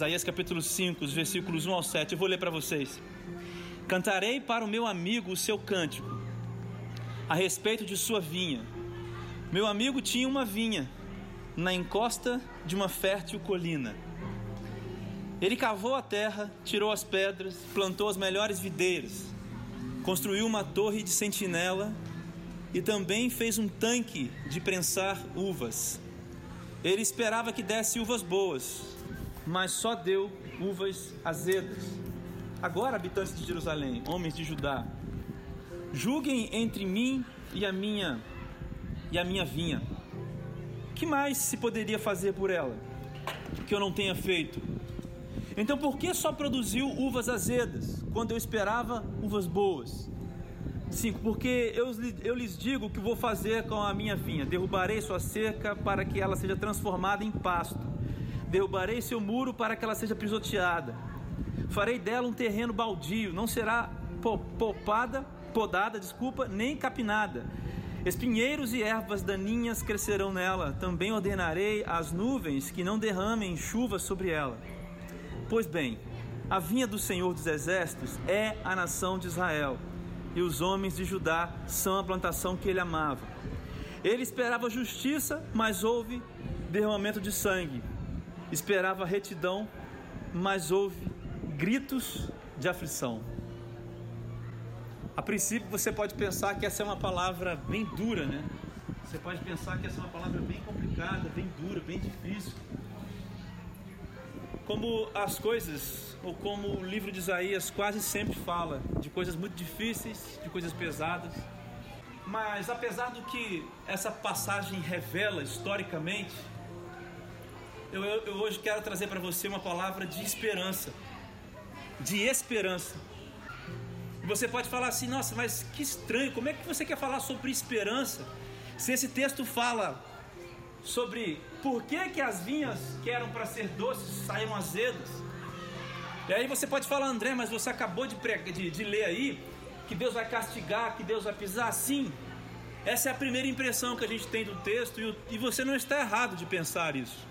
Isaías capítulo 5, os versículos 1 ao 7. Eu vou ler para vocês. Cantarei para o meu amigo o seu cântico, a respeito de sua vinha. Meu amigo tinha uma vinha na encosta de uma fértil colina. Ele cavou a terra, tirou as pedras, plantou as melhores videiras, construiu uma torre de sentinela e também fez um tanque de prensar uvas. Ele esperava que desse uvas boas, mas só deu uvas azedas. Agora, habitantes de Jerusalém, homens de Judá, julguem entre mim e a minha e a minha vinha. Que mais se poderia fazer por ela que eu não tenha feito? Então, por que só produziu uvas azedas quando eu esperava uvas boas? 5. Porque eu, eu lhes digo o que vou fazer com a minha vinha: derrubarei sua cerca para que ela seja transformada em pasto, derrubarei seu muro para que ela seja pisoteada Farei dela um terreno baldio, não será popada, podada, desculpa, nem capinada. Espinheiros e ervas daninhas crescerão nela. Também ordenarei às nuvens que não derramem chuva sobre ela. Pois bem, a vinha do Senhor dos Exércitos é a nação de Israel, e os homens de Judá são a plantação que ele amava. Ele esperava justiça, mas houve derramamento de sangue. Esperava retidão, mas houve gritos de aflição. A princípio você pode pensar que essa é uma palavra bem dura, né? Você pode pensar que essa é uma palavra bem complicada, bem dura, bem difícil. Como as coisas, ou como o livro de Isaías quase sempre fala, de coisas muito difíceis, de coisas pesadas. Mas apesar do que essa passagem revela historicamente, eu, eu hoje quero trazer para você uma palavra de esperança de esperança. Você pode falar assim, nossa, mas que estranho, como é que você quer falar sobre esperança se esse texto fala sobre por que, que as vinhas que eram para ser doces saíram azedas? E aí você pode falar, André, mas você acabou de, de, de ler aí que Deus vai castigar, que Deus vai pisar. Sim, essa é a primeira impressão que a gente tem do texto e, e você não está errado de pensar isso.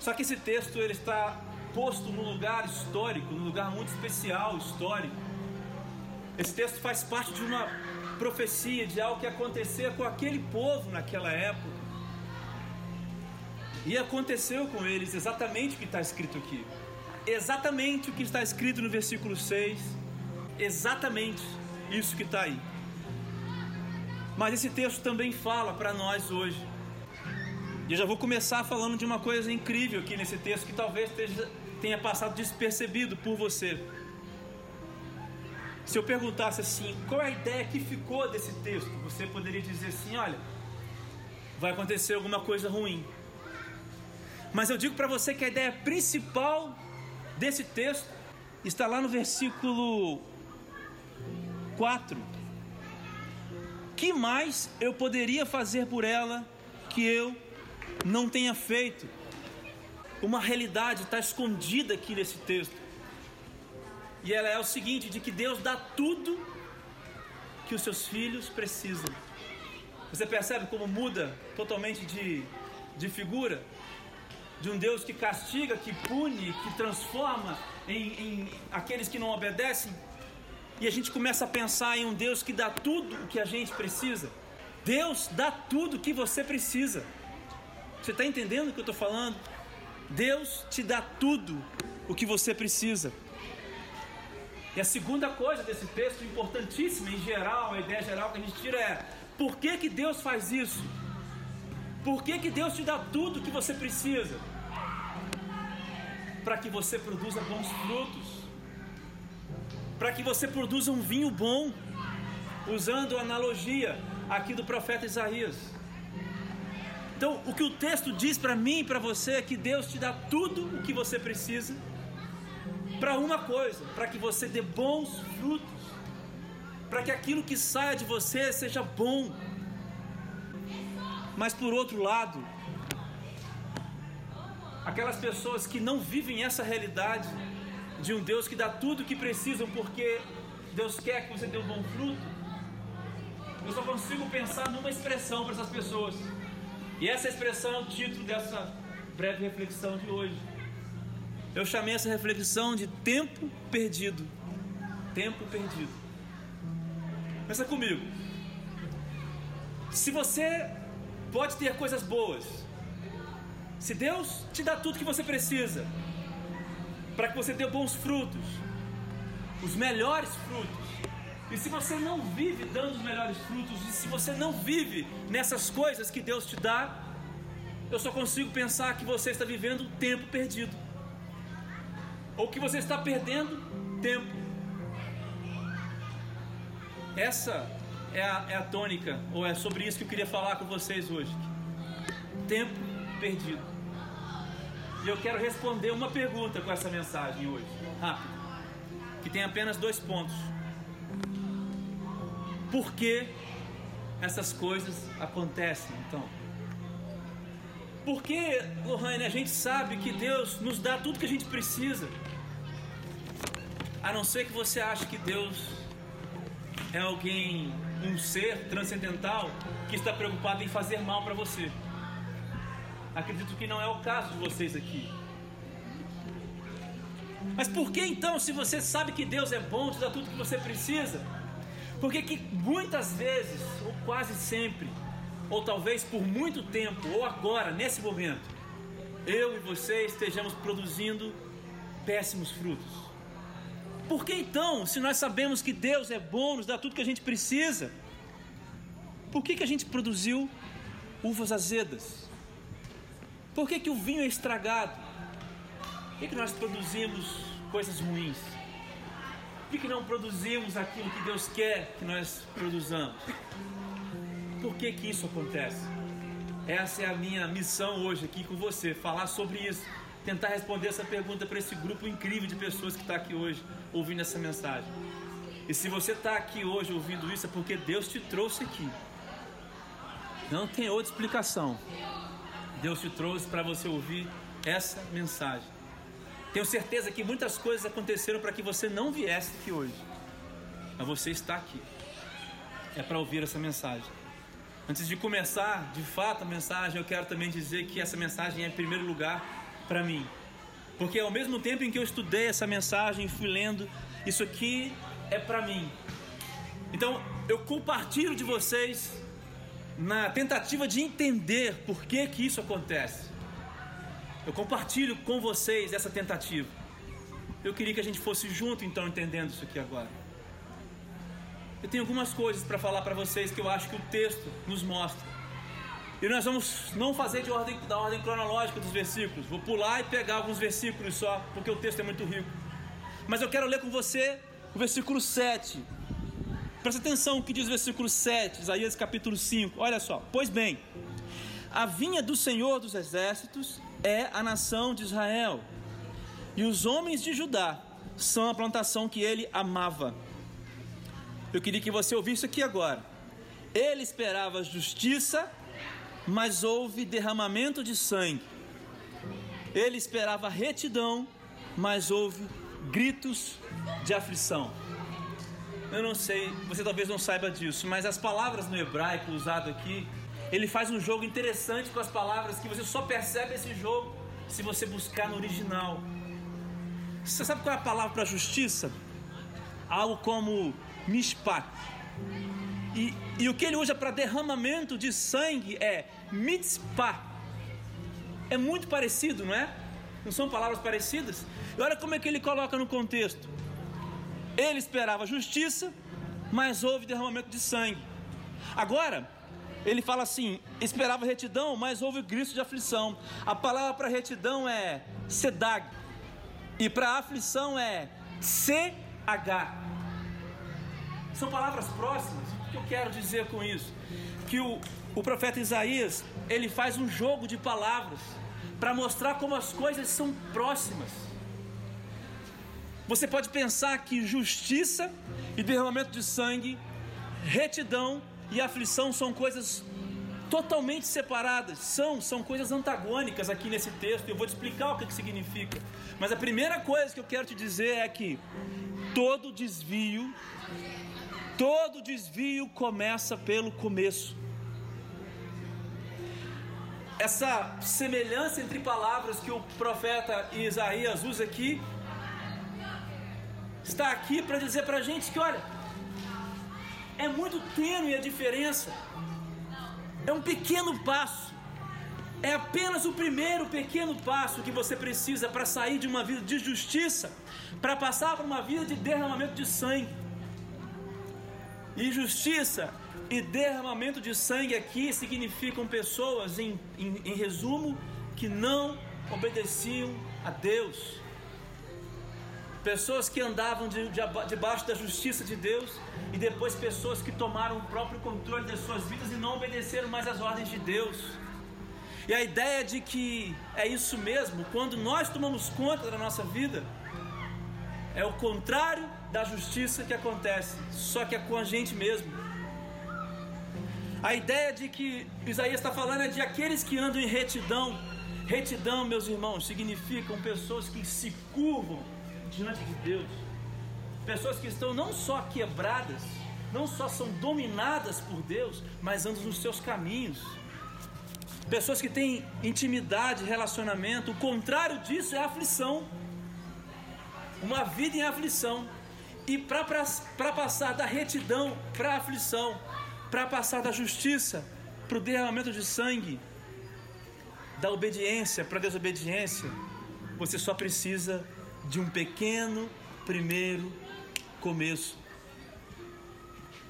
Só que esse texto ele está posto num lugar histórico, num lugar muito especial, histórico. Esse texto faz parte de uma profecia de algo que acontecia com aquele povo naquela época. E aconteceu com eles exatamente o que está escrito aqui. Exatamente o que está escrito no versículo 6. Exatamente isso que está aí. Mas esse texto também fala para nós hoje e eu já vou começar falando de uma coisa incrível aqui nesse texto que talvez tenha passado despercebido por você. Se eu perguntasse assim, qual é a ideia que ficou desse texto? Você poderia dizer assim: olha, vai acontecer alguma coisa ruim. Mas eu digo para você que a ideia principal desse texto está lá no versículo 4. Que mais eu poderia fazer por ela que eu não tenha feito. Uma realidade está escondida aqui nesse texto. E ela é o seguinte: de que Deus dá tudo que os seus filhos precisam. Você percebe como muda totalmente de, de figura? De um Deus que castiga, que pune, que transforma em, em aqueles que não obedecem. E a gente começa a pensar em um Deus que dá tudo o que a gente precisa. Deus dá tudo o que você precisa. Você está entendendo o que eu estou falando? Deus te dá tudo o que você precisa. E a segunda coisa desse texto, importantíssima em geral, a ideia geral que a gente tira é: por que, que Deus faz isso? Por que, que Deus te dá tudo o que você precisa? Para que você produza bons frutos, para que você produza um vinho bom, usando a analogia aqui do profeta Isaías. Então, o que o texto diz para mim e para você é que Deus te dá tudo o que você precisa para uma coisa, para que você dê bons frutos, para que aquilo que saia de você seja bom. Mas por outro lado, aquelas pessoas que não vivem essa realidade de um Deus que dá tudo o que precisam porque Deus quer que você dê um bom fruto, eu só consigo pensar numa expressão para essas pessoas. E essa expressão é o título dessa breve reflexão de hoje. Eu chamei essa reflexão de tempo perdido. Tempo perdido. Pensa comigo. Se você pode ter coisas boas, se Deus te dá tudo que você precisa, para que você dê bons frutos, os melhores frutos, e se você não vive dando os melhores frutos, e se você não vive nessas coisas que Deus te dá, eu só consigo pensar que você está vivendo um tempo perdido, ou que você está perdendo tempo. Essa é a, é a tônica, ou é sobre isso que eu queria falar com vocês hoje. Tempo perdido. E eu quero responder uma pergunta com essa mensagem hoje, rápido, que tem apenas dois pontos. Por que essas coisas acontecem então? Porque, Lohane, a gente sabe que Deus nos dá tudo que a gente precisa. A não ser que você ache que Deus é alguém, um ser transcendental que está preocupado em fazer mal para você. Acredito que não é o caso de vocês aqui. Mas por que então, se você sabe que Deus é bom, te dá tudo que você precisa, por que, que muitas vezes, ou quase sempre, ou talvez por muito tempo, ou agora, nesse momento, eu e você estejamos produzindo péssimos frutos? Por que então, se nós sabemos que Deus é bom, nos dá tudo que a gente precisa, por que, que a gente produziu uvas azedas? Por que, que o vinho é estragado? Por que, que nós produzimos coisas ruins? Por que, não produzimos aquilo que Deus quer que nós produzamos? Por que, que isso acontece? Essa é a minha missão hoje aqui com você, falar sobre isso, tentar responder essa pergunta para esse grupo incrível de pessoas que está aqui hoje ouvindo essa mensagem. E se você está aqui hoje ouvindo isso, é porque Deus te trouxe aqui. Não tem outra explicação. Deus te trouxe para você ouvir essa mensagem. Tenho certeza que muitas coisas aconteceram para que você não viesse aqui hoje. Mas você está aqui. É para ouvir essa mensagem. Antes de começar, de fato, a mensagem, eu quero também dizer que essa mensagem é em primeiro lugar para mim. Porque ao mesmo tempo em que eu estudei essa mensagem fui lendo, isso aqui é para mim. Então, eu compartilho de vocês na tentativa de entender por que que isso acontece. Eu compartilho com vocês essa tentativa. Eu queria que a gente fosse junto então entendendo isso aqui agora. Eu tenho algumas coisas para falar para vocês que eu acho que o texto nos mostra. E nós vamos não fazer de ordem, da ordem cronológica dos versículos. Vou pular e pegar alguns versículos só, porque o texto é muito rico. Mas eu quero ler com você o versículo 7. Presta atenção o que diz o versículo 7, Isaías capítulo 5. Olha só. Pois bem, a vinha do Senhor dos exércitos é a nação de Israel, e os homens de Judá são a plantação que ele amava. Eu queria que você ouvisse aqui agora. Ele esperava justiça, mas houve derramamento de sangue. Ele esperava retidão, mas houve gritos de aflição. Eu não sei, você talvez não saiba disso, mas as palavras no hebraico usado aqui ele faz um jogo interessante com as palavras que você só percebe esse jogo se você buscar no original. Você sabe qual é a palavra para justiça? Algo como mishpat. E, e o que ele usa para derramamento de sangue é mitzpah. É muito parecido, não é? Não são palavras parecidas? E olha como é que ele coloca no contexto. Ele esperava justiça, mas houve derramamento de sangue. Agora, ele fala assim: esperava retidão, mas houve grito de aflição. A palavra para retidão é sedag, e para aflição é CH. São palavras próximas. O que eu quero dizer com isso? Que o, o profeta Isaías ele faz um jogo de palavras para mostrar como as coisas são próximas. Você pode pensar que justiça e derramamento de sangue, retidão e aflição são coisas totalmente separadas, são, são coisas antagônicas aqui nesse texto. Eu vou te explicar o que, que significa. Mas a primeira coisa que eu quero te dizer é que todo desvio, todo desvio começa pelo começo. essa semelhança entre palavras que o profeta Isaías usa aqui está aqui para dizer para a gente que, olha, é muito tênue a diferença, é um pequeno passo, é apenas o primeiro pequeno passo que você precisa para sair de uma vida de justiça, para passar para uma vida de derramamento de sangue. E justiça e derramamento de sangue aqui significam pessoas, em, em, em resumo, que não obedeciam a Deus. Pessoas que andavam de, de, debaixo da justiça de Deus e depois pessoas que tomaram o próprio controle das suas vidas e não obedeceram mais às ordens de Deus. E a ideia de que é isso mesmo, quando nós tomamos conta da nossa vida, é o contrário da justiça que acontece, só que é com a gente mesmo. A ideia de que Isaías está falando é de aqueles que andam em retidão. Retidão, meus irmãos, significam pessoas que se curvam diante de Deus. Pessoas que estão não só quebradas, não só são dominadas por Deus, mas andam nos seus caminhos. Pessoas que têm intimidade, relacionamento. O contrário disso é aflição. Uma vida em aflição. E para passar da retidão para a aflição, para passar da justiça para o derramamento de sangue, da obediência para a desobediência, você só precisa de um pequeno primeiro começo.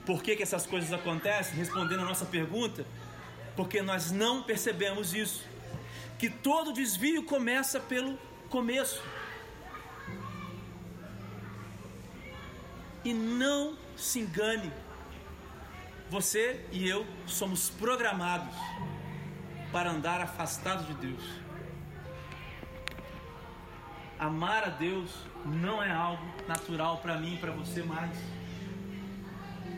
Por que, que essas coisas acontecem? Respondendo a nossa pergunta, porque nós não percebemos isso. Que todo desvio começa pelo começo. E não se engane, você e eu somos programados para andar afastados de Deus. Amar a Deus não é algo natural para mim e para você mais.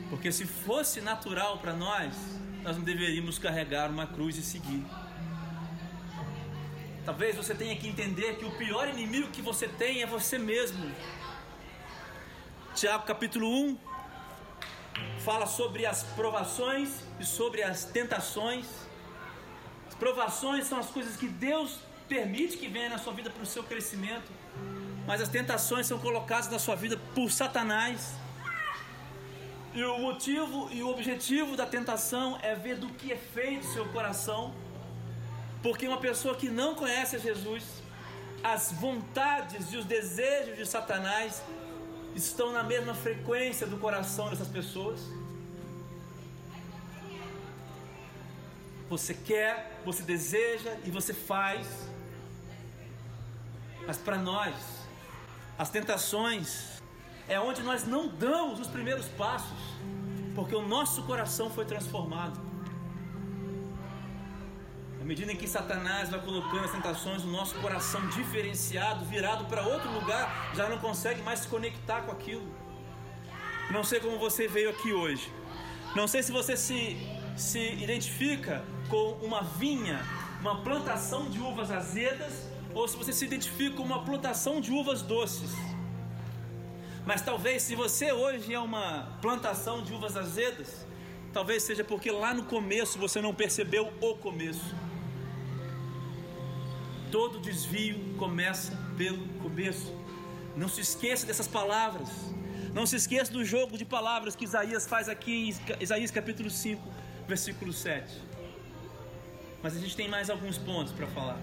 Porque se fosse natural para nós, nós não deveríamos carregar uma cruz e seguir. Talvez você tenha que entender que o pior inimigo que você tem é você mesmo. Tiago capítulo 1 fala sobre as provações e sobre as tentações. As provações são as coisas que Deus permite que venha na sua vida para o seu crescimento, mas as tentações são colocadas na sua vida por Satanás. E o motivo e o objetivo da tentação é ver do que é feito seu coração, porque uma pessoa que não conhece Jesus, as vontades e os desejos de Satanás estão na mesma frequência do coração dessas pessoas. Você quer, você deseja e você faz. Mas para nós, as tentações é onde nós não damos os primeiros passos, porque o nosso coração foi transformado medida em que Satanás vai colocando as tentações no nosso coração diferenciado, virado para outro lugar, já não consegue mais se conectar com aquilo. Não sei como você veio aqui hoje. Não sei se você se, se identifica com uma vinha, uma plantação de uvas azedas, ou se você se identifica com uma plantação de uvas doces. Mas talvez se você hoje é uma plantação de uvas azedas, talvez seja porque lá no começo você não percebeu o começo. Todo desvio começa pelo começo. Não se esqueça dessas palavras. Não se esqueça do jogo de palavras que Isaías faz aqui em Isaías capítulo 5, versículo 7. Mas a gente tem mais alguns pontos para falar.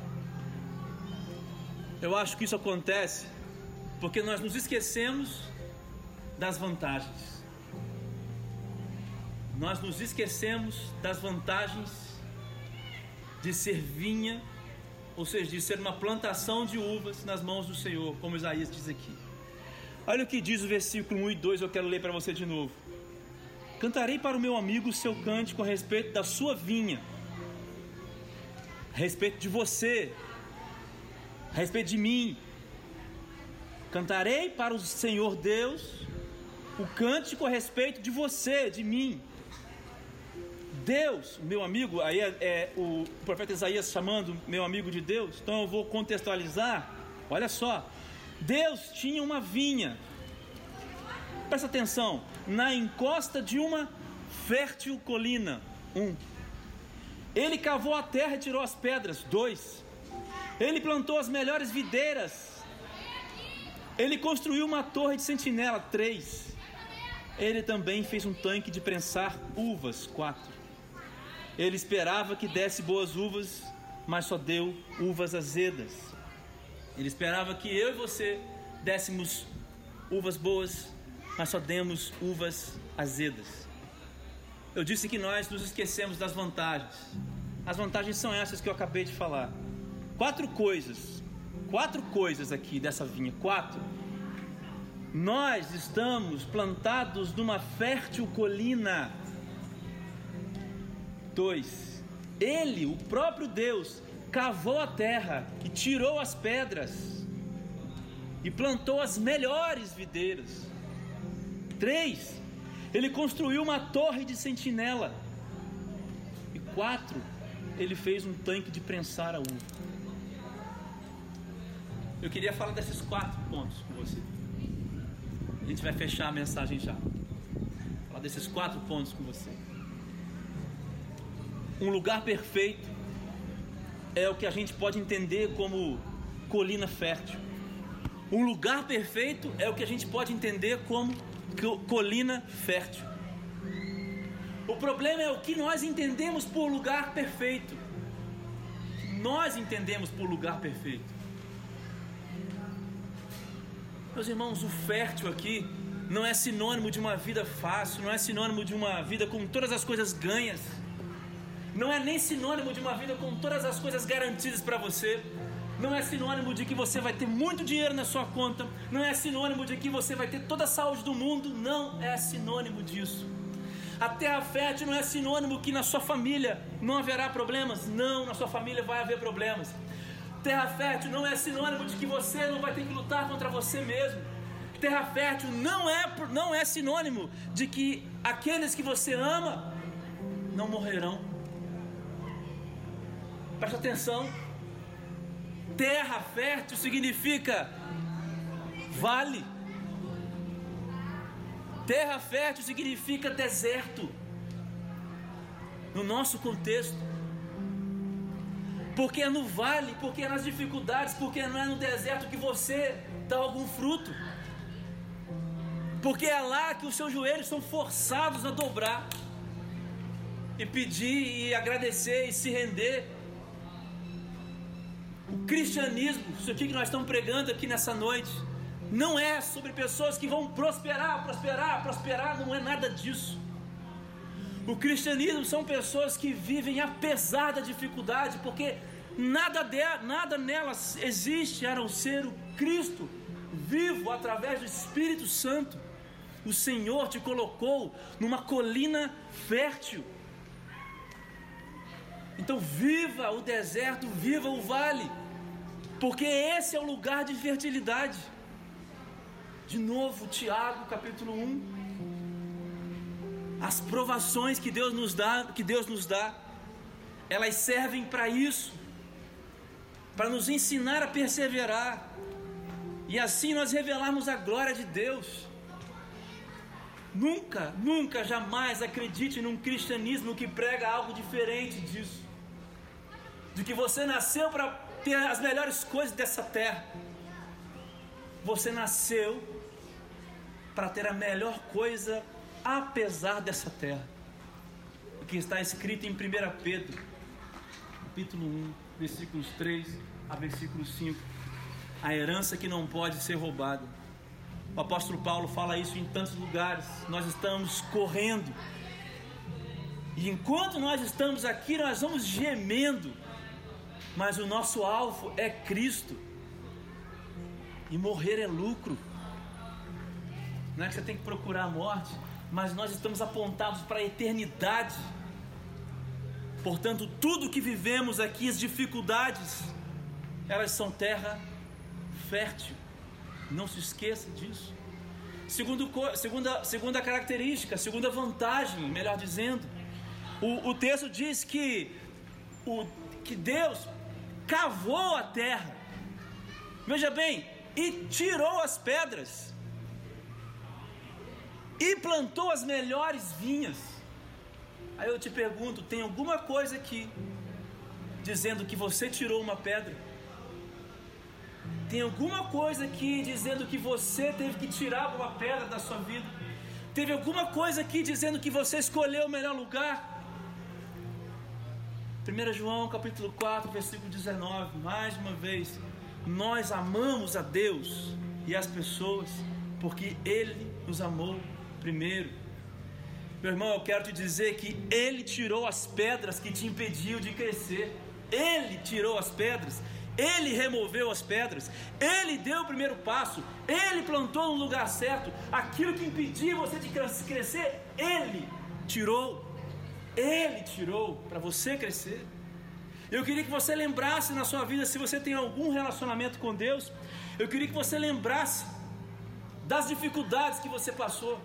Eu acho que isso acontece porque nós nos esquecemos das vantagens. Nós nos esquecemos das vantagens de ser vinha ou seja, de ser uma plantação de uvas nas mãos do Senhor, como Isaías diz aqui. Olha o que diz o versículo 1 e 2, eu quero ler para você de novo. Cantarei para o meu amigo o seu cântico a respeito da sua vinha, a respeito de você, a respeito de mim. Cantarei para o Senhor Deus o cântico a respeito de você, de mim. Deus, meu amigo, aí é, é o profeta Isaías chamando meu amigo de Deus, então eu vou contextualizar. Olha só, Deus tinha uma vinha, presta atenção, na encosta de uma fértil colina. Um. Ele cavou a terra e tirou as pedras. Dois. Ele plantou as melhores videiras. Ele construiu uma torre de sentinela. Três. Ele também fez um tanque de prensar uvas. Quatro. Ele esperava que desse boas uvas, mas só deu uvas azedas. Ele esperava que eu e você dessemos uvas boas, mas só demos uvas azedas. Eu disse que nós nos esquecemos das vantagens. As vantagens são essas que eu acabei de falar. Quatro coisas, quatro coisas aqui dessa vinha, quatro. Nós estamos plantados numa fértil colina. Dois. Ele, o próprio Deus, cavou a terra e tirou as pedras e plantou as melhores videiras. Três, ele construiu uma torre de sentinela. E quatro, ele fez um tanque de prensar a uva. Eu queria falar desses quatro pontos com você. A gente vai fechar a mensagem já. Falar desses quatro pontos com você. Um lugar perfeito é o que a gente pode entender como colina fértil. Um lugar perfeito é o que a gente pode entender como colina fértil. O problema é o que nós entendemos por lugar perfeito. Nós entendemos por lugar perfeito. Meus irmãos, o fértil aqui não é sinônimo de uma vida fácil, não é sinônimo de uma vida com todas as coisas ganhas, não é nem sinônimo de uma vida com todas as coisas garantidas para você não é sinônimo de que você vai ter muito dinheiro na sua conta, não é sinônimo de que você vai ter toda a saúde do mundo, não é sinônimo disso. A terra fértil não é sinônimo que na sua família não haverá problemas, não, na sua família vai haver problemas. Terra fértil não é sinônimo de que você não vai ter que lutar contra você mesmo. Terra fértil não é, não é sinônimo de que aqueles que você ama não morrerão. Preste atenção. Terra fértil significa vale. Terra fértil significa deserto. No nosso contexto. Porque é no vale, porque é nas dificuldades, porque não é no deserto que você dá algum fruto. Porque é lá que os seus joelhos são forçados a dobrar e pedir e agradecer e se render o cristianismo, isso aqui que nós estamos pregando aqui nessa noite, não é sobre pessoas que vão prosperar, prosperar, prosperar, não é nada disso. O cristianismo são pessoas que vivem apesar da dificuldade, porque nada, de, nada nelas existe a não ser o Cristo vivo através do Espírito Santo. O Senhor te colocou numa colina fértil então viva o deserto, viva o vale, porque esse é o lugar de fertilidade. De novo, Tiago, capítulo 1. As provações que Deus nos dá, que Deus nos dá, elas servem para isso, para nos ensinar a perseverar e assim nós revelarmos a glória de Deus. Nunca, nunca, jamais acredite num cristianismo que prega algo diferente disso de que você nasceu para ter as melhores coisas dessa terra. Você nasceu para ter a melhor coisa apesar dessa terra. O que está escrito em 1 Pedro, capítulo 1, versículos 3 a versículo 5. A herança que não pode ser roubada. O apóstolo Paulo fala isso em tantos lugares. Nós estamos correndo. E enquanto nós estamos aqui, nós vamos gemendo mas o nosso alvo é Cristo. E morrer é lucro. Não é que você tem que procurar a morte, mas nós estamos apontados para a eternidade. Portanto, tudo que vivemos aqui, as dificuldades, elas são terra fértil. Não se esqueça disso. Segundo, segunda, segunda característica, segunda vantagem, melhor dizendo, o, o texto diz que, o, que Deus cavou a terra, veja bem, e tirou as pedras, e plantou as melhores vinhas. Aí eu te pergunto: tem alguma coisa aqui dizendo que você tirou uma pedra? Tem alguma coisa aqui dizendo que você teve que tirar uma pedra da sua vida? Teve alguma coisa aqui dizendo que você escolheu o melhor lugar? 1 João capítulo 4, versículo 19, mais uma vez, nós amamos a Deus e as pessoas porque Ele nos amou primeiro. Meu irmão, eu quero te dizer que Ele tirou as pedras que te impediam de crescer. Ele tirou as pedras, Ele removeu as pedras, Ele deu o primeiro passo, Ele plantou no lugar certo. Aquilo que impedia você de crescer, Ele tirou. Ele tirou para você crescer. Eu queria que você lembrasse na sua vida, se você tem algum relacionamento com Deus, eu queria que você lembrasse das dificuldades que você passou.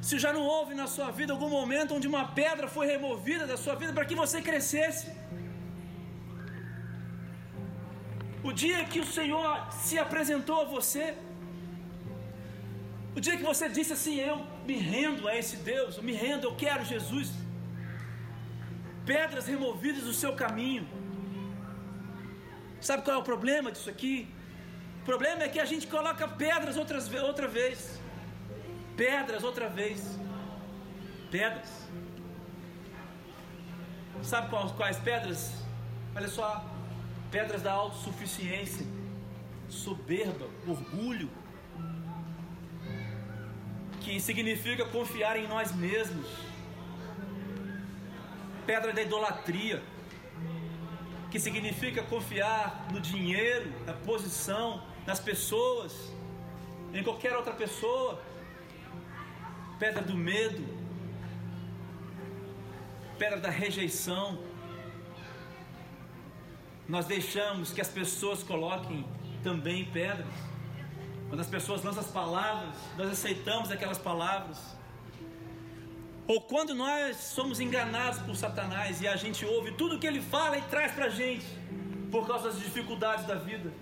Se já não houve na sua vida algum momento onde uma pedra foi removida da sua vida para que você crescesse. O dia que o Senhor se apresentou a você, o dia que você disse assim: Eu me rendo a esse Deus, eu me rendo, eu quero Jesus. Pedras removidas do seu caminho. Sabe qual é o problema disso aqui? O problema é que a gente coloca pedras outras, outra vez. Pedras outra vez. Pedras. Sabe quais, quais pedras? Olha só. Pedras da autossuficiência, soberba, orgulho, que significa confiar em nós mesmos. Pedra da idolatria, que significa confiar no dinheiro, na posição, nas pessoas, em qualquer outra pessoa. Pedra do medo, pedra da rejeição. Nós deixamos que as pessoas coloquem também pedras. Quando as pessoas lançam as palavras, nós aceitamos aquelas palavras. Ou quando nós somos enganados por Satanás e a gente ouve tudo que ele fala e traz para a gente, por causa das dificuldades da vida.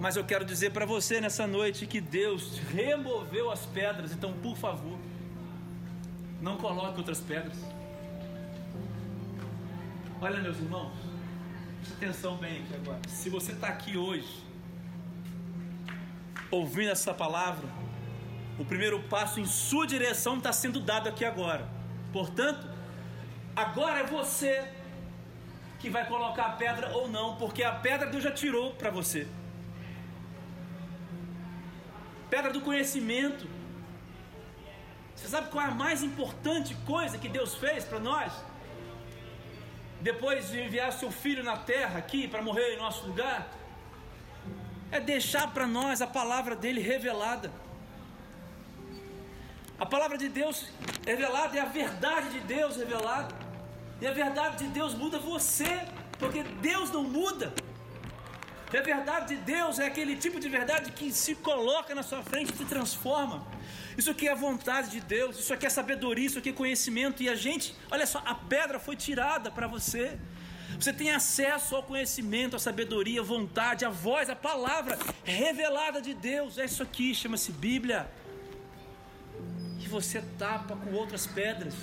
Mas eu quero dizer para você nessa noite que Deus removeu as pedras, então por favor, não coloque outras pedras. Olha, meus irmãos, preste atenção bem aqui agora. Se você está aqui hoje, ouvindo essa palavra, o primeiro passo em sua direção está sendo dado aqui agora. Portanto, agora é você que vai colocar a pedra ou não, porque a pedra Deus já tirou para você. Pedra do conhecimento. Você sabe qual é a mais importante coisa que Deus fez para nós? Depois de enviar seu filho na terra aqui para morrer em nosso lugar, é deixar para nós a palavra dele revelada. A palavra de Deus revelada é a verdade de Deus revelada. E a verdade de Deus muda você, porque Deus não muda. E a verdade de Deus é aquele tipo de verdade que se coloca na sua frente e te transforma. Isso aqui é a vontade de Deus, isso aqui é sabedoria, isso aqui é conhecimento. E a gente, olha só, a pedra foi tirada para você. Você tem acesso ao conhecimento, à sabedoria, à vontade, à voz, à palavra revelada de Deus. É isso aqui, chama-se Bíblia. E você tapa com outras pedras,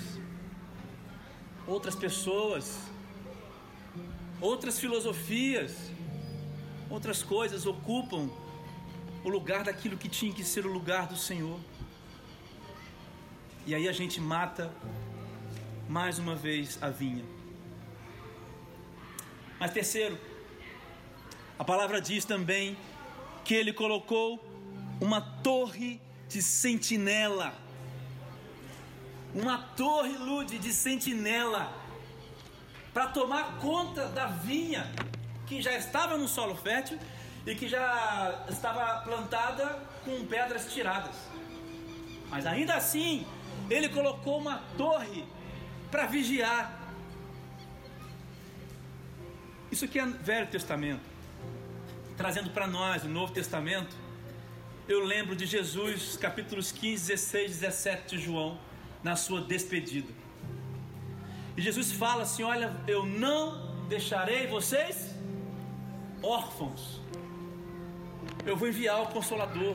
outras pessoas, outras filosofias, outras coisas ocupam o lugar daquilo que tinha que ser o lugar do Senhor. E aí a gente mata mais uma vez a vinha. Mas terceiro, a palavra diz também que ele colocou uma torre de sentinela. Uma torre lude de sentinela para tomar conta da vinha que já estava no solo fértil e que já estava plantada com pedras tiradas. Mas ainda assim, ele colocou uma torre para vigiar. Isso aqui é Velho Testamento. Trazendo para nós o Novo Testamento, eu lembro de Jesus, capítulos 15, 16, 17 de João, na sua despedida. E Jesus fala assim: Olha, eu não deixarei vocês órfãos. Eu vou enviar o Consolador.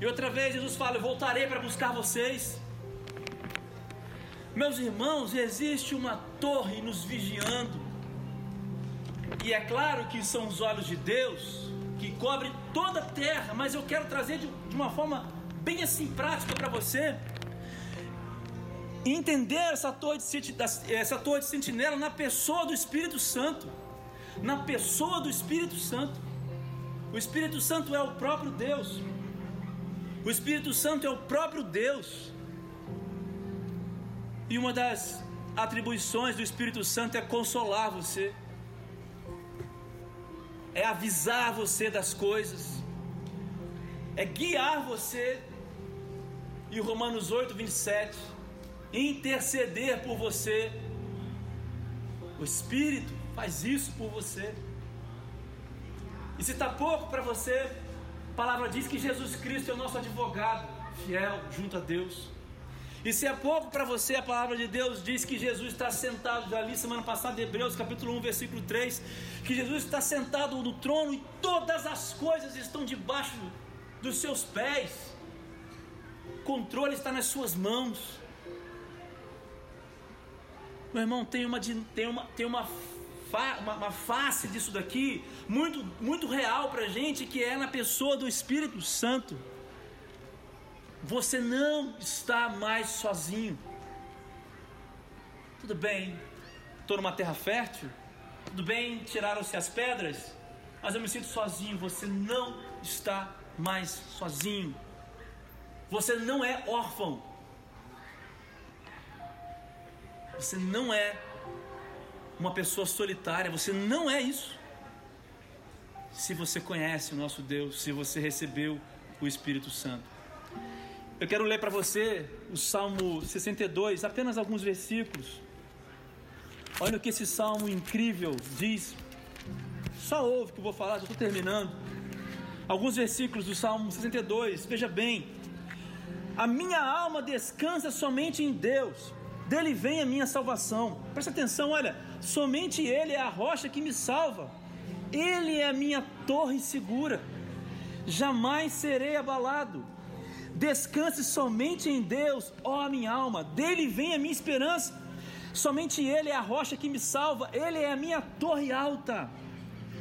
E outra vez Jesus fala: Eu voltarei para buscar vocês. Meus irmãos, existe uma torre nos vigiando. E é claro que são os olhos de Deus que cobrem toda a terra, mas eu quero trazer de, de uma forma bem assim prática para você. Entender essa torre, de, essa torre de sentinela na pessoa do Espírito Santo. Na pessoa do Espírito Santo. O Espírito Santo é o próprio Deus. O Espírito Santo é o próprio Deus. E uma das atribuições do Espírito Santo é consolar você, é avisar você das coisas, é guiar você. E Romanos 8, 27, interceder por você. O Espírito faz isso por você. E se está pouco para você, a palavra diz que Jesus Cristo é o nosso advogado, fiel junto a Deus. E se é pouco para você, a palavra de Deus diz que Jesus está sentado, já li semana passada, Hebreus capítulo 1, versículo 3, que Jesus está sentado no trono e todas as coisas estão debaixo dos seus pés, o controle está nas suas mãos. Meu irmão, tem uma, tem uma, tem uma uma, uma face disso daqui muito, muito real para gente, que é na pessoa do Espírito Santo. Você não está mais sozinho. Tudo bem, estou numa terra fértil. Tudo bem, tiraram-se as pedras. Mas eu me sinto sozinho. Você não está mais sozinho. Você não é órfão. Você não é uma pessoa solitária. Você não é isso. Se você conhece o nosso Deus, se você recebeu o Espírito Santo. Eu quero ler para você o Salmo 62, apenas alguns versículos. Olha o que esse salmo incrível diz. Só ouve que eu vou falar, já estou terminando. Alguns versículos do Salmo 62, veja bem. A minha alma descansa somente em Deus, dele vem a minha salvação. Presta atenção, olha, somente Ele é a rocha que me salva, Ele é a minha torre segura, jamais serei abalado. Descanse somente em Deus, ó minha alma, dele vem a minha esperança. Somente Ele é a rocha que me salva, Ele é a minha torre alta.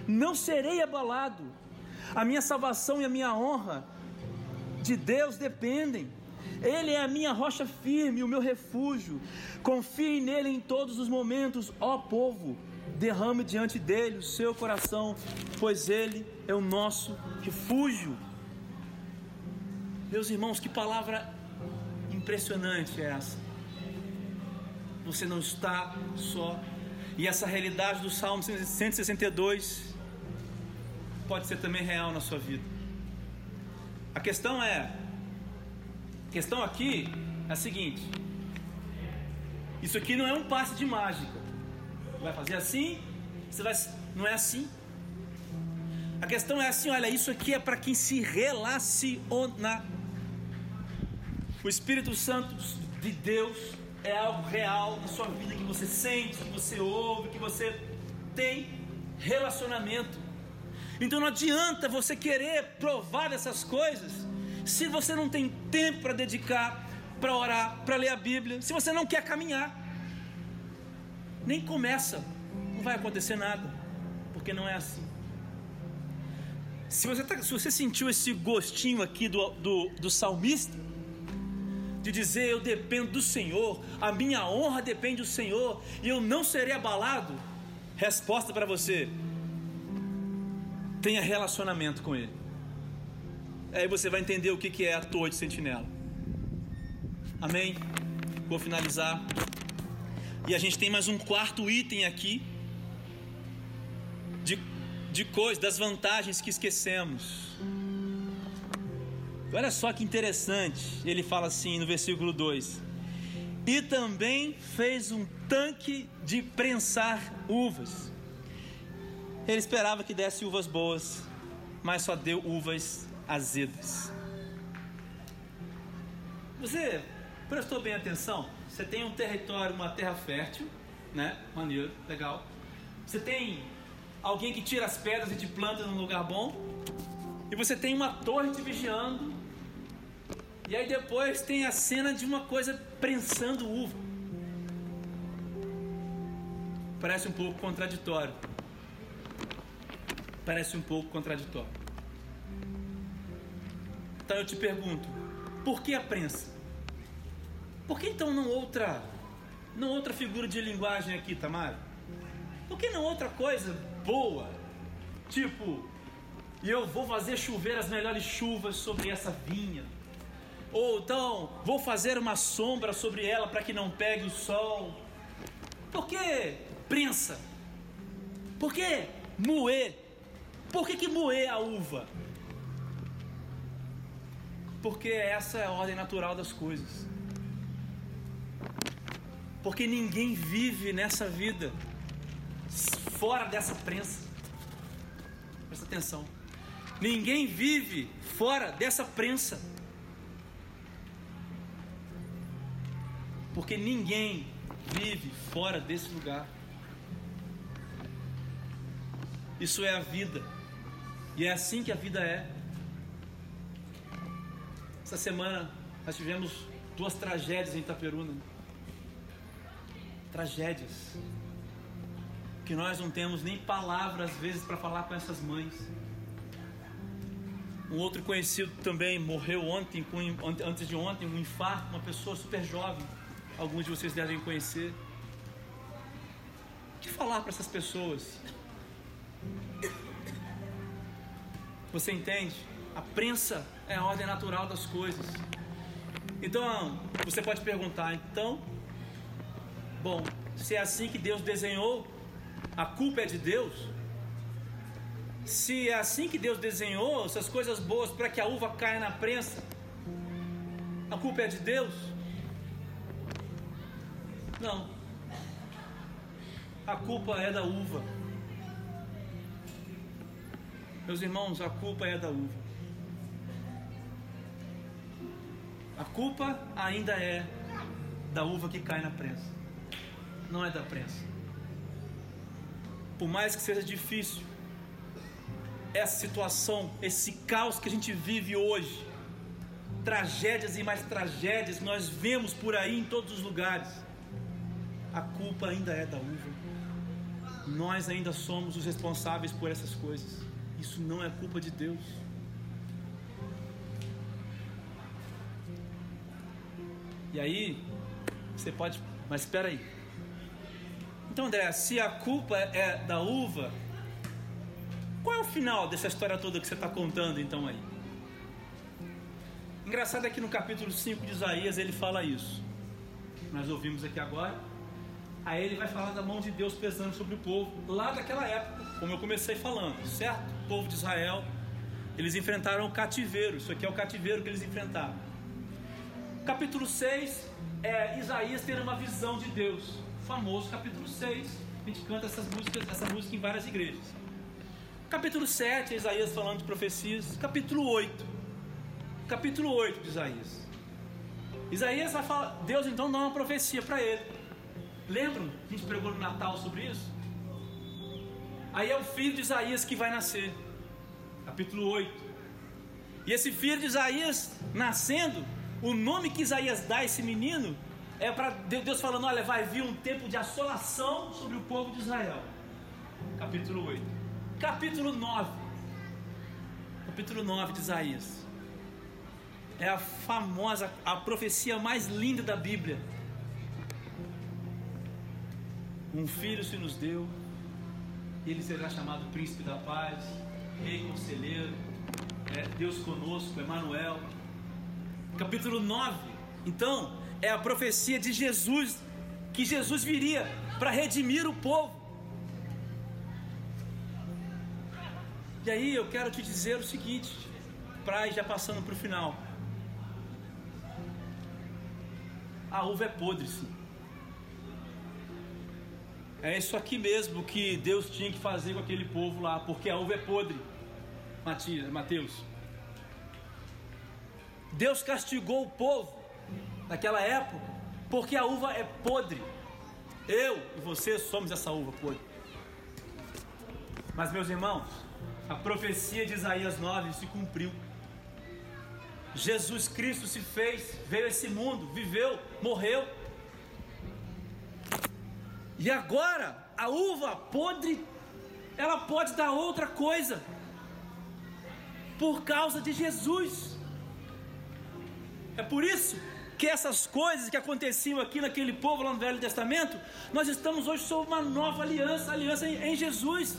Não serei abalado. A minha salvação e a minha honra de Deus dependem. Ele é a minha rocha firme, o meu refúgio. Confie nele em todos os momentos, ó povo. Derrame diante dele o seu coração, pois ele é o nosso refúgio. Meus irmãos, que palavra impressionante é essa. Você não está só. E essa realidade do Salmo 162 pode ser também real na sua vida. A questão é: a questão aqui é a seguinte: isso aqui não é um passe de mágica. Vai fazer assim, você vai, não é assim. A questão é assim: olha, isso aqui é para quem se relaciona. O Espírito Santo de Deus é algo real na sua vida que você sente, que você ouve, que você tem relacionamento. Então não adianta você querer provar essas coisas se você não tem tempo para dedicar, para orar, para ler a Bíblia, se você não quer caminhar, nem começa, não vai acontecer nada, porque não é assim. Se você, tá, se você sentiu esse gostinho aqui do, do, do salmista, de dizer eu dependo do Senhor, a minha honra depende do Senhor e eu não serei abalado, resposta para você: tenha relacionamento com Ele. Aí você vai entender o que é a torre de sentinela. Amém? Vou finalizar. E a gente tem mais um quarto item aqui de, de coisas, das vantagens que esquecemos. Olha só que interessante. Ele fala assim no versículo 2: E também fez um tanque de prensar uvas. Ele esperava que desse uvas boas, mas só deu uvas azedas. Você prestou bem atenção? Você tem um território, uma terra fértil, né? Maneiro, legal. Você tem alguém que tira as pedras e te planta num lugar bom. E você tem uma torre te vigiando. E aí depois tem a cena de uma coisa prensando uva. Parece um pouco contraditório. Parece um pouco contraditório. Então eu te pergunto, por que a prensa? Por que então não outra, não outra figura de linguagem aqui, Tamara? Por que não outra coisa boa? Tipo, e eu vou fazer chover as melhores chuvas sobre essa vinha. Ou então, vou fazer uma sombra sobre ela para que não pegue o sol. Por que prensa? Por que moer? Por que, que moer a uva? Porque essa é a ordem natural das coisas. Porque ninguém vive nessa vida fora dessa prensa. Presta atenção. Ninguém vive fora dessa prensa. Porque ninguém vive fora desse lugar. Isso é a vida. E é assim que a vida é. Essa semana nós tivemos duas tragédias em Itaperuna. Tragédias. Que nós não temos nem palavras às vezes para falar com essas mães. Um outro conhecido também morreu ontem, antes de ontem, um infarto, uma pessoa super jovem alguns de vocês devem conhecer. O que falar para essas pessoas? Você entende? A prensa é a ordem natural das coisas. Então, você pode perguntar, então, bom, se é assim que Deus desenhou, a culpa é de Deus? Se é assim que Deus desenhou essas coisas boas para que a uva caia na prensa, a culpa é de Deus? Não. A culpa é da uva. Meus irmãos, a culpa é da uva. A culpa ainda é da uva que cai na prensa. Não é da prensa. Por mais que seja difícil, essa situação, esse caos que a gente vive hoje, tragédias e mais tragédias, nós vemos por aí em todos os lugares a culpa ainda é da uva. Nós ainda somos os responsáveis por essas coisas. Isso não é culpa de Deus. E aí, você pode, mas espera aí. Então, André, se a culpa é da uva, qual é o final dessa história toda que você está contando então aí? Engraçado é que no capítulo 5 de Isaías ele fala isso. Nós ouvimos aqui agora. Aí ele vai falar da mão de Deus pesando sobre o povo, lá daquela época, como eu comecei falando, certo? O povo de Israel, eles enfrentaram o cativeiro, isso aqui é o cativeiro que eles enfrentaram. Capítulo 6 é Isaías ter uma visão de Deus, famoso capítulo 6, a gente canta essas músicas, essa música em várias igrejas. Capítulo 7, é Isaías falando de profecias. Capítulo 8, capítulo 8 de Isaías. Isaías vai falar, Deus então dá uma profecia para ele. Lembram? A gente pregou no Natal sobre isso? Aí é o filho de Isaías que vai nascer. Capítulo 8. E esse filho de Isaías nascendo, o nome que Isaías dá a esse menino é para Deus falando: olha, vai vir um tempo de assolação sobre o povo de Israel. Capítulo 8. Capítulo 9. Capítulo 9 de Isaías. É a famosa, a profecia mais linda da Bíblia um filho se nos deu, ele será chamado Príncipe da Paz, Rei Conselheiro, é, Deus conosco, Emmanuel. Capítulo 9, então, é a profecia de Jesus, que Jesus viria para redimir o povo. E aí eu quero te dizer o seguinte, para ir já passando para o final. A uva é podre, sim. É isso aqui mesmo que Deus tinha que fazer com aquele povo lá, porque a uva é podre. Mateus. Deus castigou o povo naquela época, porque a uva é podre. Eu e você somos essa uva podre. Mas, meus irmãos, a profecia de Isaías 9 se cumpriu. Jesus Cristo se fez, veio a esse mundo, viveu, morreu. E agora a uva podre, ela pode dar outra coisa, por causa de Jesus. É por isso que essas coisas que aconteciam aqui naquele povo lá no Velho Testamento, nós estamos hoje sob uma nova aliança, aliança em, Jesus.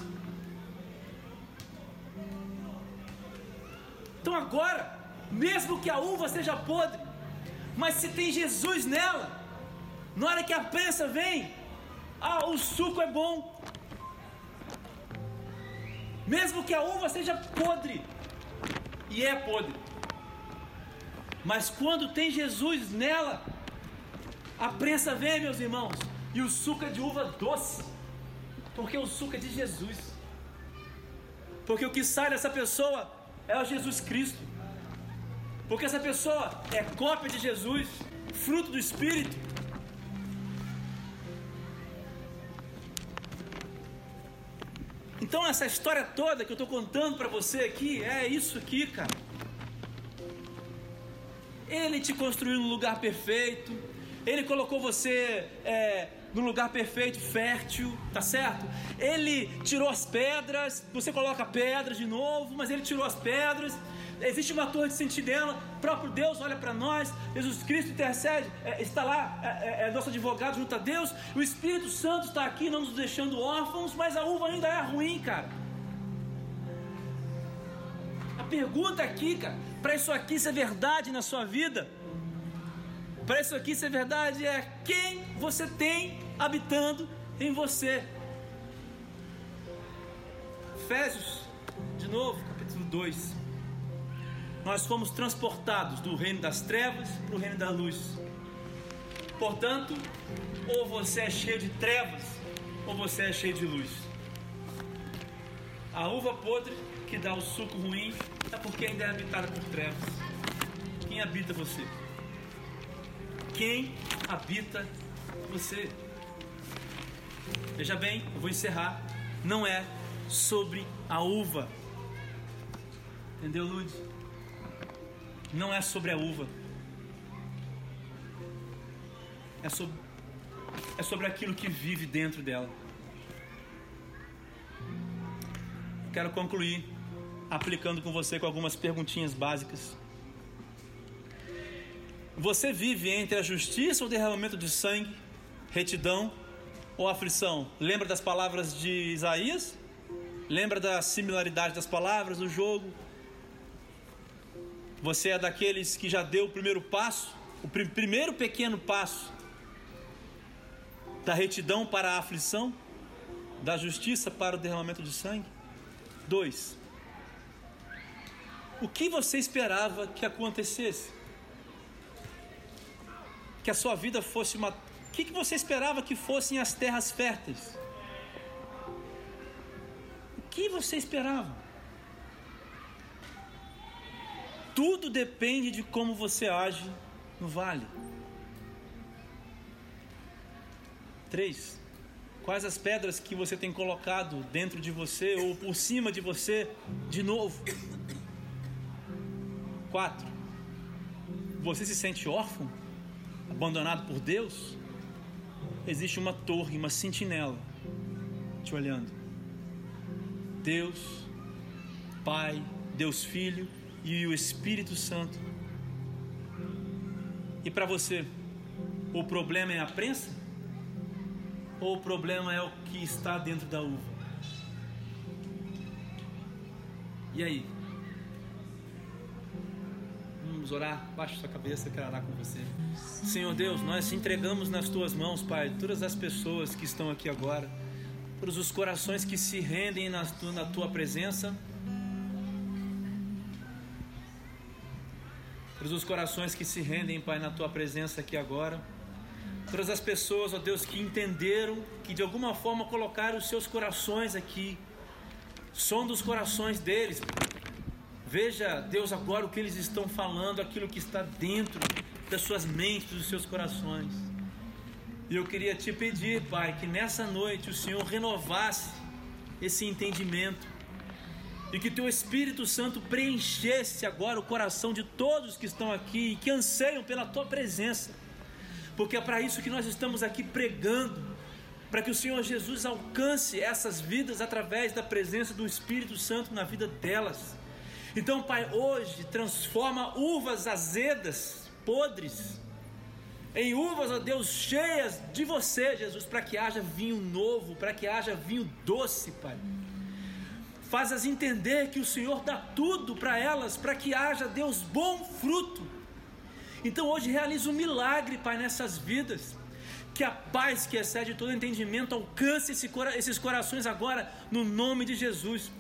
Então agora, mesmo que a uva seja podre, mas se tem Jesus nela, na hora que a prensa vem, ah, o suco é bom. Mesmo que a uva seja podre, e é podre, mas quando tem Jesus nela, a prensa vem, meus irmãos, e o suco é de uva doce, porque o suco é de Jesus. Porque o que sai dessa pessoa é o Jesus Cristo. Porque essa pessoa é cópia de Jesus, fruto do Espírito. Então essa história toda que eu estou contando para você aqui é isso aqui, cara. Ele te construiu no lugar perfeito. Ele colocou você é, no lugar perfeito, fértil, tá certo? Ele tirou as pedras. Você coloca pedras de novo, mas ele tirou as pedras. Existe uma torre de sentinela, o próprio Deus olha para nós, Jesus Cristo intercede, é, está lá, é, é, é, nosso advogado junto a Deus, o Espírito Santo está aqui, não nos deixando órfãos, mas a uva ainda é ruim, cara. A pergunta aqui, cara, para isso aqui ser verdade na sua vida, para isso aqui ser verdade é quem você tem habitando em você. Efésios, de novo, capítulo 2 nós fomos transportados do reino das trevas para o reino da luz. Portanto, ou você é cheio de trevas, ou você é cheio de luz. A uva podre que dá o suco ruim é porque ainda é habitada por trevas. Quem habita você? Quem habita você? Veja bem, eu vou encerrar. Não é sobre a uva. Entendeu, Lud? não é sobre a uva. É sobre, é sobre aquilo que vive dentro dela. Quero concluir aplicando com você com algumas perguntinhas básicas. Você vive entre a justiça ou derramamento de sangue, retidão ou aflição? Lembra das palavras de Isaías? Lembra da similaridade das palavras do jogo? Você é daqueles que já deu o primeiro passo, o pr primeiro pequeno passo da retidão para a aflição, da justiça para o derramamento de sangue? Dois. O que você esperava que acontecesse? Que a sua vida fosse uma. O que você esperava que fossem as terras férteis? O que você esperava? Tudo depende de como você age no vale. Três. Quais as pedras que você tem colocado dentro de você ou por cima de você de novo? Quatro. Você se sente órfão? Abandonado por Deus? Existe uma torre, uma sentinela te olhando. Deus, Pai, Deus Filho e o Espírito Santo. E para você, o problema é a prensa? Ou o problema é o que está dentro da uva? E aí? Vamos orar? Baixa sua cabeça, quero orar com você. Senhor Deus, nós entregamos nas tuas mãos, Pai, todas as pessoas que estão aqui agora, todos os corações que se rendem na tua presença Todos os corações que se rendem, Pai, na tua presença aqui agora. Todas as pessoas, ó Deus, que entenderam, que de alguma forma colocaram os seus corações aqui. Som dos corações deles. Veja, Deus, agora o que eles estão falando, aquilo que está dentro das suas mentes, dos seus corações. E eu queria te pedir, Pai, que nessa noite o Senhor renovasse esse entendimento e que teu Espírito Santo preenchesse agora o coração de todos que estão aqui e que anseiam pela tua presença, porque é para isso que nós estamos aqui pregando, para que o Senhor Jesus alcance essas vidas através da presença do Espírito Santo na vida delas. Então, Pai, hoje transforma uvas azedas, podres, em uvas, ó Deus, cheias de você, Jesus, para que haja vinho novo, para que haja vinho doce, Pai. Faz-as entender que o Senhor dá tudo para elas, para que haja, Deus, bom fruto. Então hoje realiza um milagre, Pai, nessas vidas. Que a paz que excede todo entendimento alcance esse, esses corações agora, no nome de Jesus.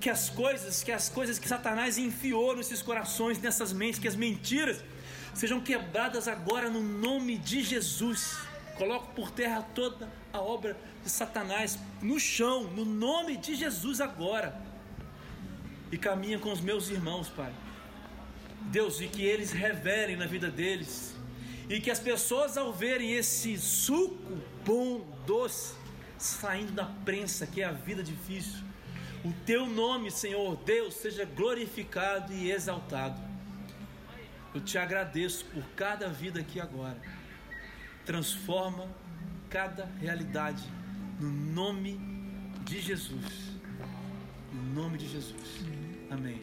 Que as coisas, que as coisas que Satanás enfiou nesses corações, nessas mentes, que as mentiras sejam quebradas agora no nome de Jesus. Coloco por terra toda a obra de Satanás no chão, no nome de Jesus agora. E caminha com os meus irmãos, Pai. Deus, e que eles revelem na vida deles. E que as pessoas, ao verem esse suco bom, doce, saindo da prensa, que é a vida difícil, o teu nome, Senhor Deus, seja glorificado e exaltado. Eu te agradeço por cada vida aqui agora. Transforma cada realidade no nome de Jesus. No nome de Jesus. Amém.